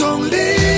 有一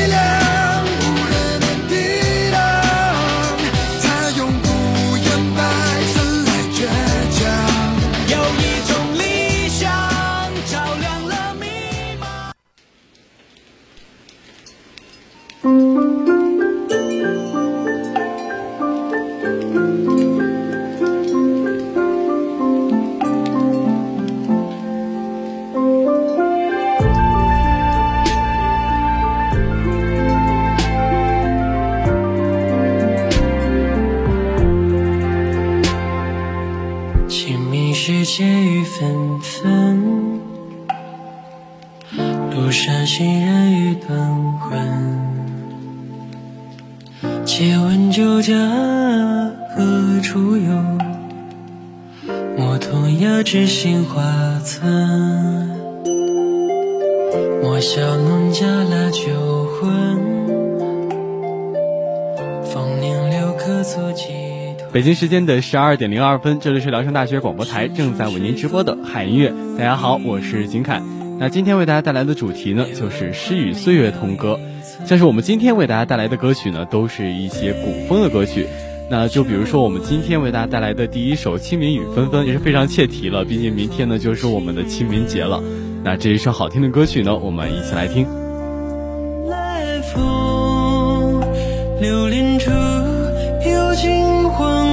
北京时间的十二点零二分，这里是聊城大学广播台正在为您直播的海音乐。大家好，我是金凯。那今天为大家带来的主题呢，就是诗与岁月同歌。像是我们今天为大家带来的歌曲呢，都是一些古风的歌曲。那就比如说我们今天为大家带来的第一首《清明雨纷纷》，也是非常切题了。毕竟明天呢就是我们的清明节了。那这一首好听的歌曲呢，我们一起来听。来风流连处，又惊黄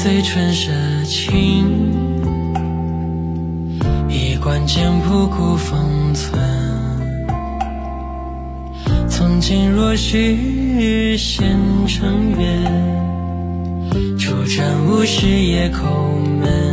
随春社情，衣冠简朴古风存。从今若许闲乘月，初战无事夜叩门，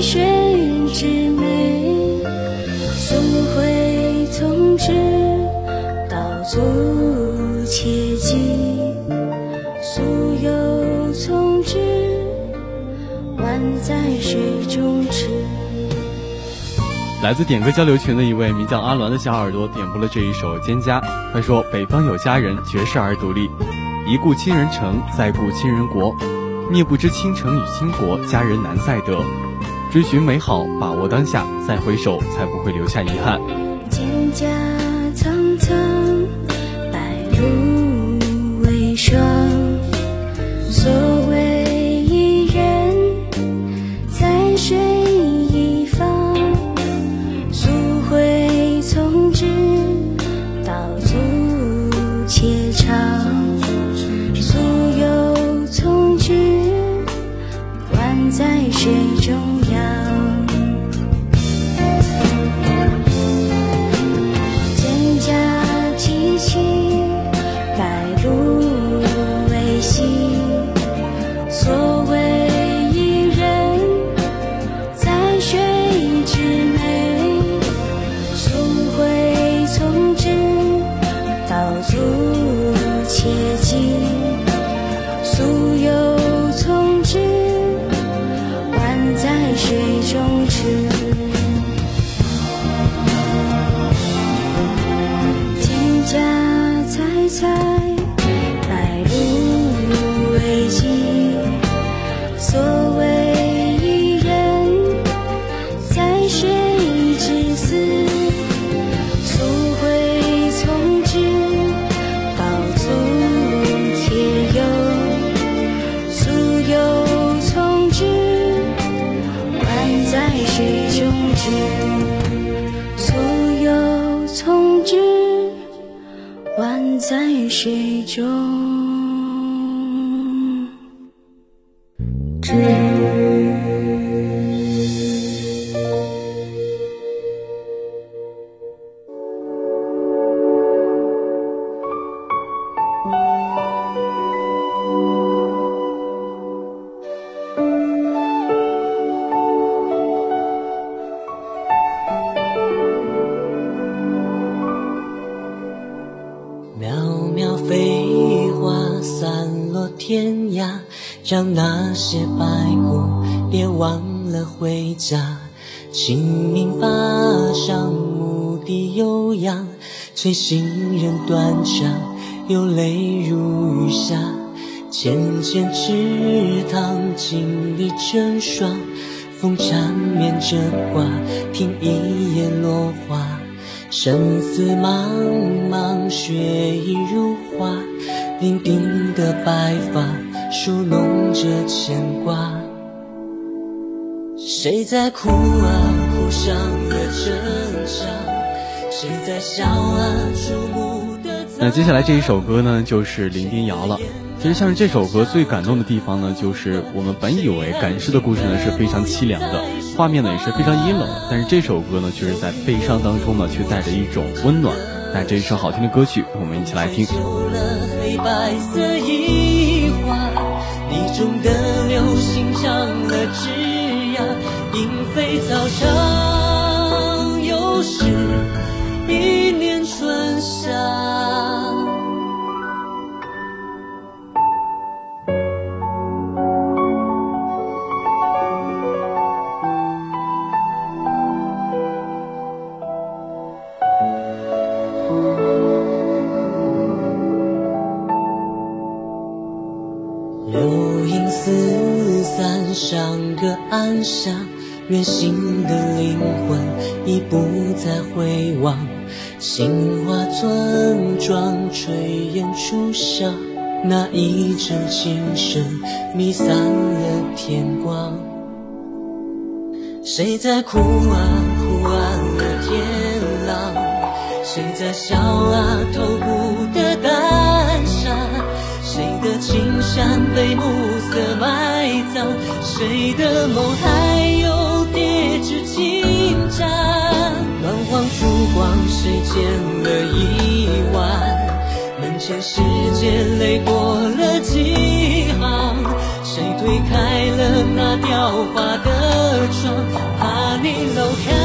水之湄。溯洄从之，道阻且疾。溯游从之，宛在水中。来自点歌交流群的一位名叫阿鸾的小耳朵点播了这一首《蒹葭》，他说：“北方有佳人，绝世而独立。一顾倾人城，再顾倾人国。孽不知倾城与倾国，佳人难再得。追寻美好，把握当下，再回首，才不会留下遗憾。”蒹葭苍苍，白露为霜。些白骨别忘了回家。清明坝上牧笛悠扬，催行人断肠，有泪如雨下。浅浅池塘锦鲤成双，风缠绵着挂，听一夜落花。生死茫茫，雪影如花，伶仃的白发梳弄着牵挂。谁在哭啊？哭伤了真相。谁在笑啊？注目的那接下来这一首歌呢，就是林丁瑶了。其实像是这首歌最感动的地方呢，就是我们本以为赶尸的故事呢是非常凄凉的，画面呢也是非常阴冷，但是这首歌呢却是在悲伤当中呢，却带着一种温暖。那这一首好听的歌曲，我们一起来听。旧了黑白色衣花，你种的流星长了枝桠，莺飞草长，又是一年春夏。上个暗夏，远行的灵魂已不再回望。杏花村庄炊烟初上，那一阵琴声弥散了天光。谁在哭啊？哭暗了天朗。谁在笑啊？透骨的单沙。谁的琴声山被暮的埋葬，谁的梦还有叠纸金盏？暖黄烛光，谁剪了一晚？门前世界泪过了几行？谁推开了那雕花的窗？怕你漏看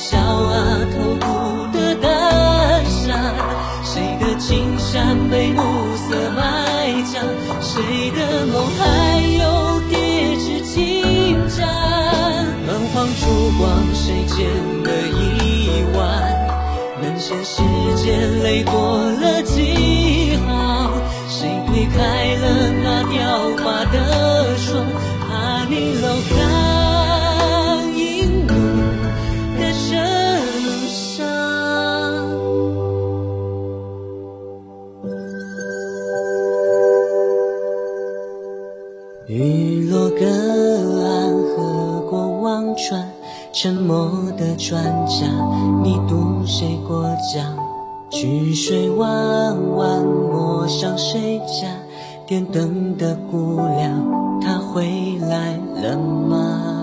笑啊偷哭的胆傻？谁的青山被暮色埋葬？谁的梦还有叠纸金盏？暖黄烛光，谁剪了一晚？门前世界泪过了几行？谁推开了那雕花的窗？怕你漏看沉默的船家，你渡谁过江？曲水弯弯，陌上谁家？点灯的姑娘，她回来了吗？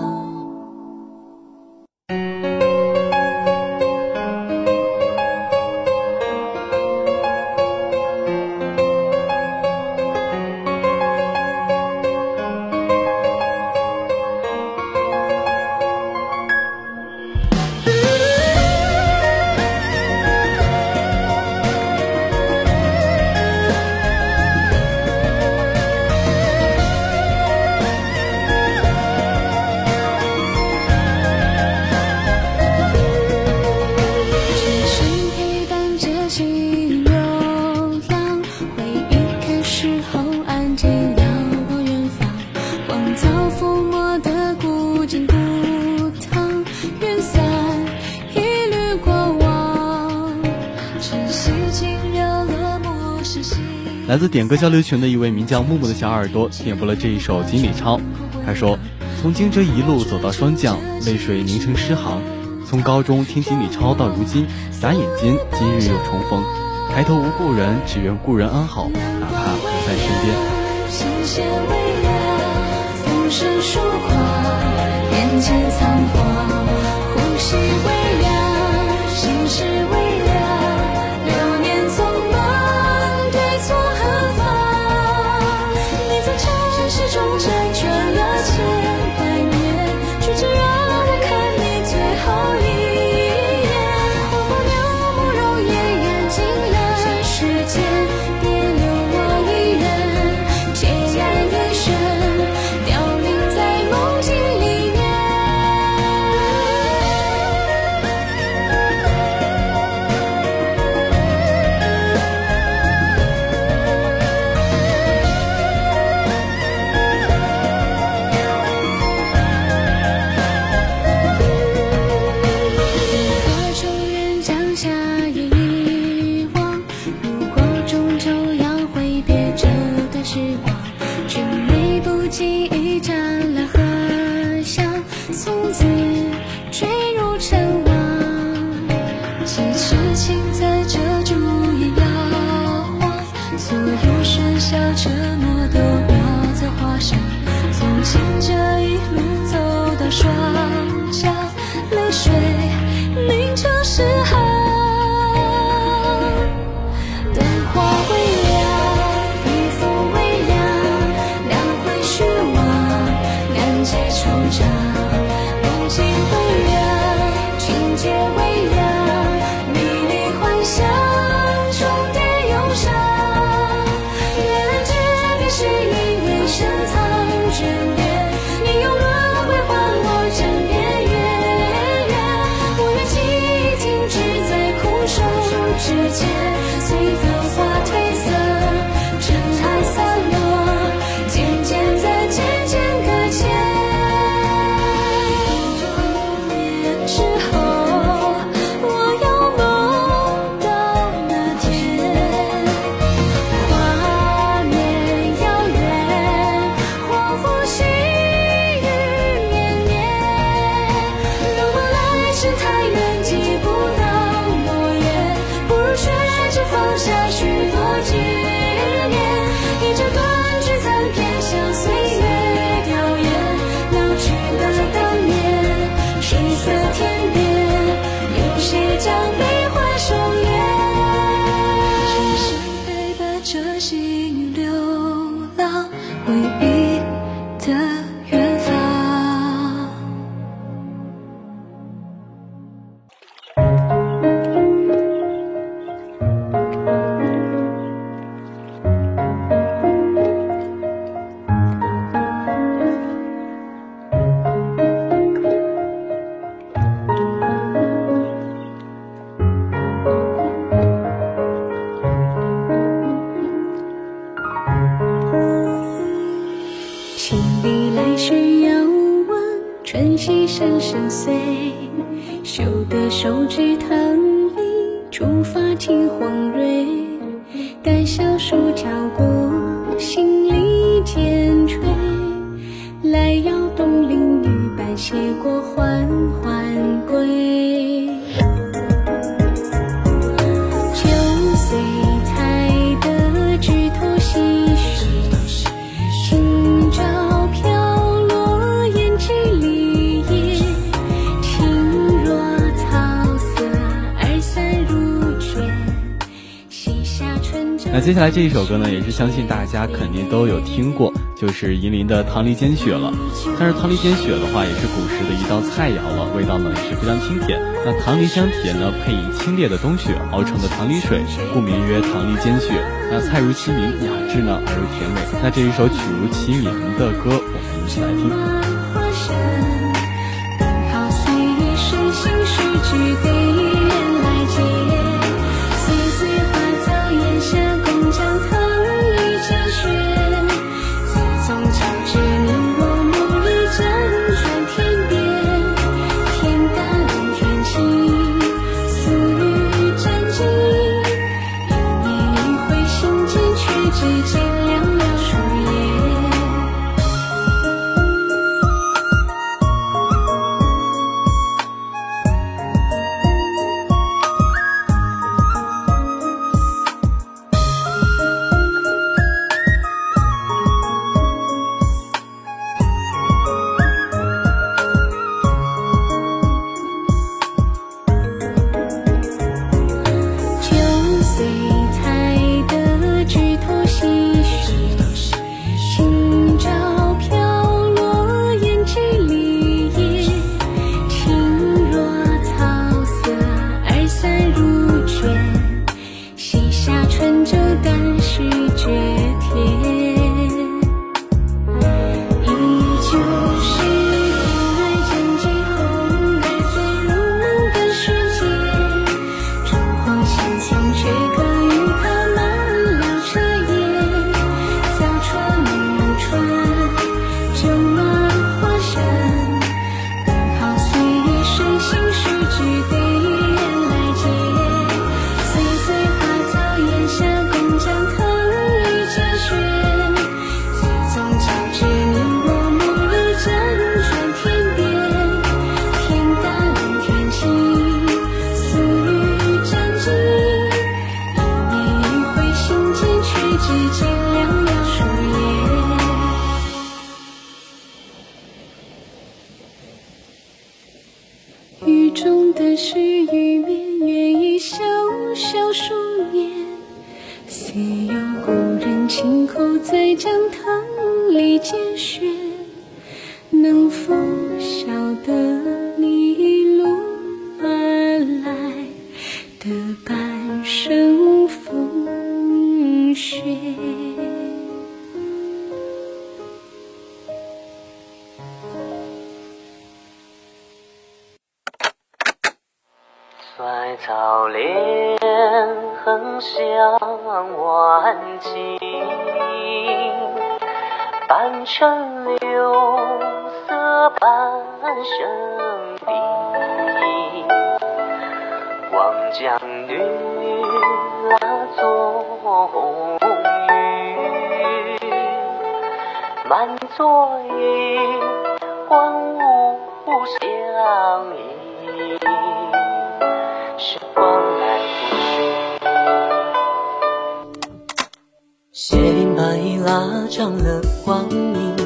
来自点歌交流群的一位名叫木木的小耳朵点播了这一首《锦鲤抄》。他说：“从惊蛰一路走到霜降，泪水凝成诗行。从高中听锦鲤抄到如今，眨眼间今日又重逢。抬头无故人，只愿故人安好，哪怕不在身边。”，风声疏狂，眼前仓皇，呼吸千里来时遥望，春溪声声碎。嗅得手指棠梨，触发听黄蕊。待小树跳过，新梨渐垂。来邀东邻女伴携过，缓缓归。那接下来这一首歌呢，也是相信大家肯定都有听过，就是银临的《棠梨煎雪》了。但是棠梨煎雪的话，也是古时的一道菜肴了，味道呢也是非常清甜。那棠梨香甜呢，配以清冽的冬雪熬成的棠梨水，故名曰棠梨煎雪。那菜如其名，雅致呢而又甜美。那这一首曲如其名的歌，我们一起来听。衰草连横向晚晴，半城柳色半生冰。望江女拉作红云，满座衣，欢舞相迎。斜影白衣拉长了光影，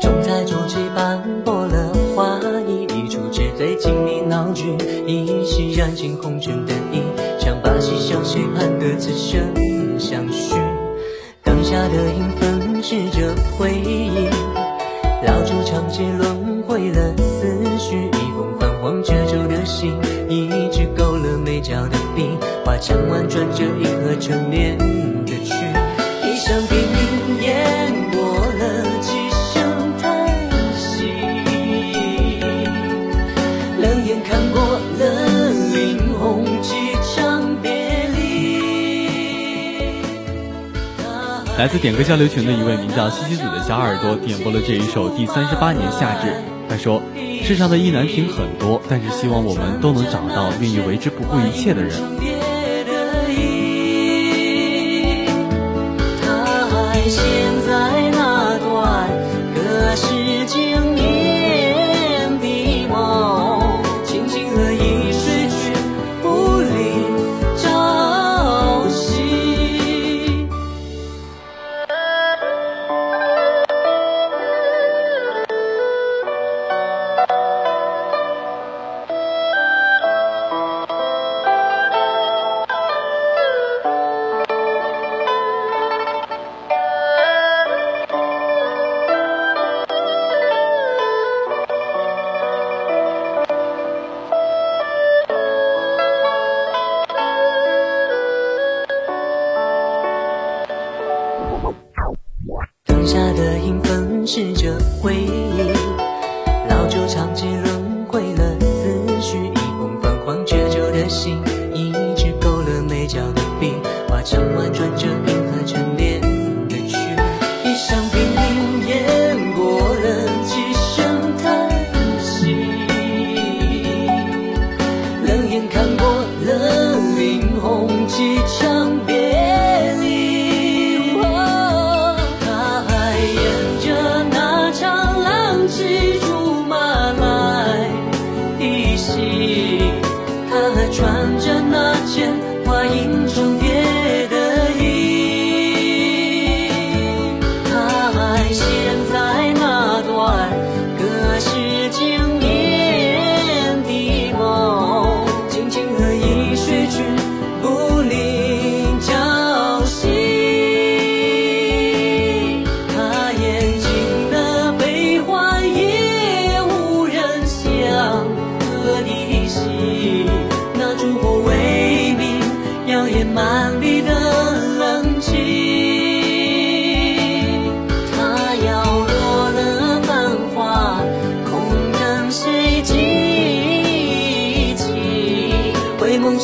重彩朱漆斑驳了画意，一出纸醉金迷闹剧，一袭染尽红尘的衣，唱罢嬉笑谁盼得此生相许？灯下的影分饰着回忆，老旧长街轮回了思绪，一封泛黄褶皱的信，一支勾勒眉角的笔，画墙外转着银河成年。来自点歌交流群的一位名叫西西子的小耳朵点播了这一首第三十八年夏至。他说世上的意难平很多但是希望我们都能找到愿意为之不顾一切的人。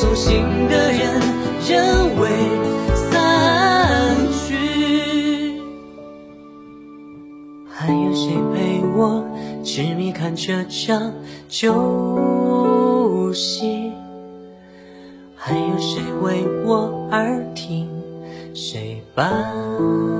走心的人仍未散去，还有谁陪我痴迷？看这场旧戏，还有谁为我而听？谁伴？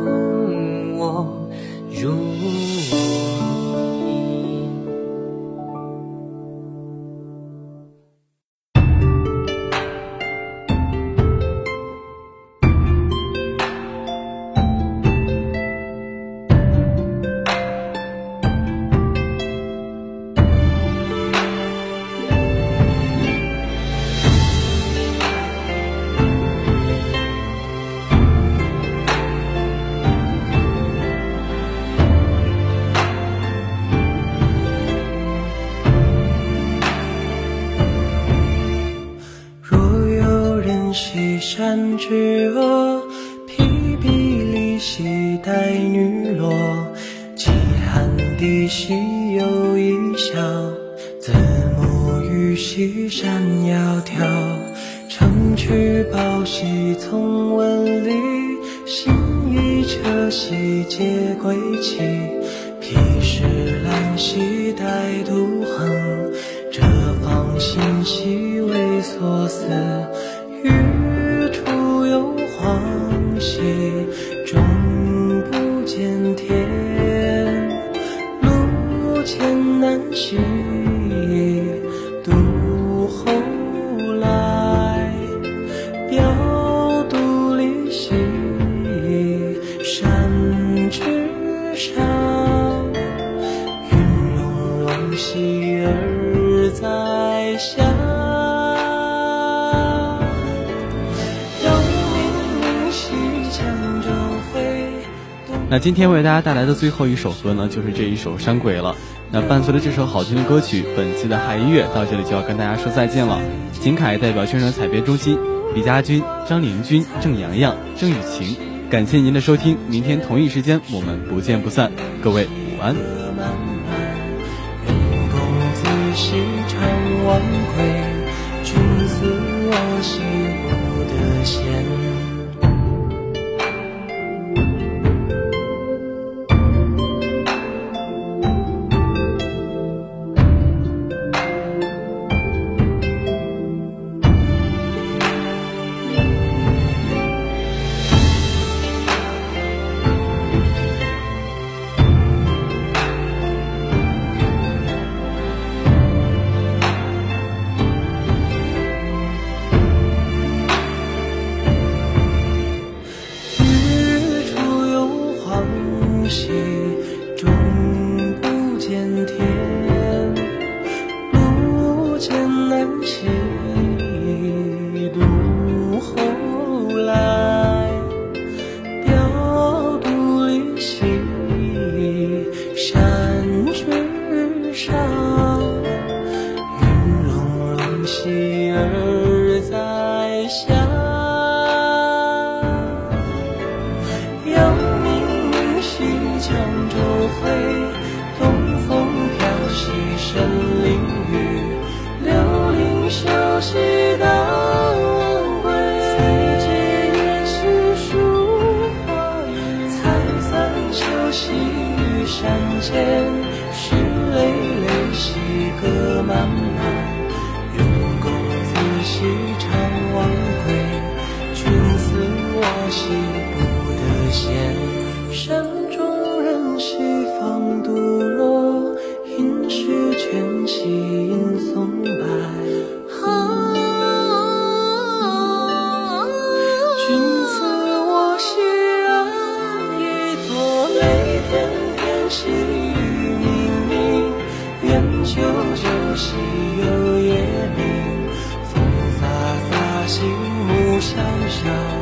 欢喜，读后来，表独立兮山之上。云容兮而在下。那今天为大家带来的最后一首歌呢，就是这一首《山鬼》了。那伴随着这首好听的歌曲，本期的海音乐到这里就要跟大家说再见了。秦凯代表宣传采编中心，李佳军、张林军、郑洋洋、郑雨晴，感谢您的收听。明天同一时间我们不见不散。各位午安。小小。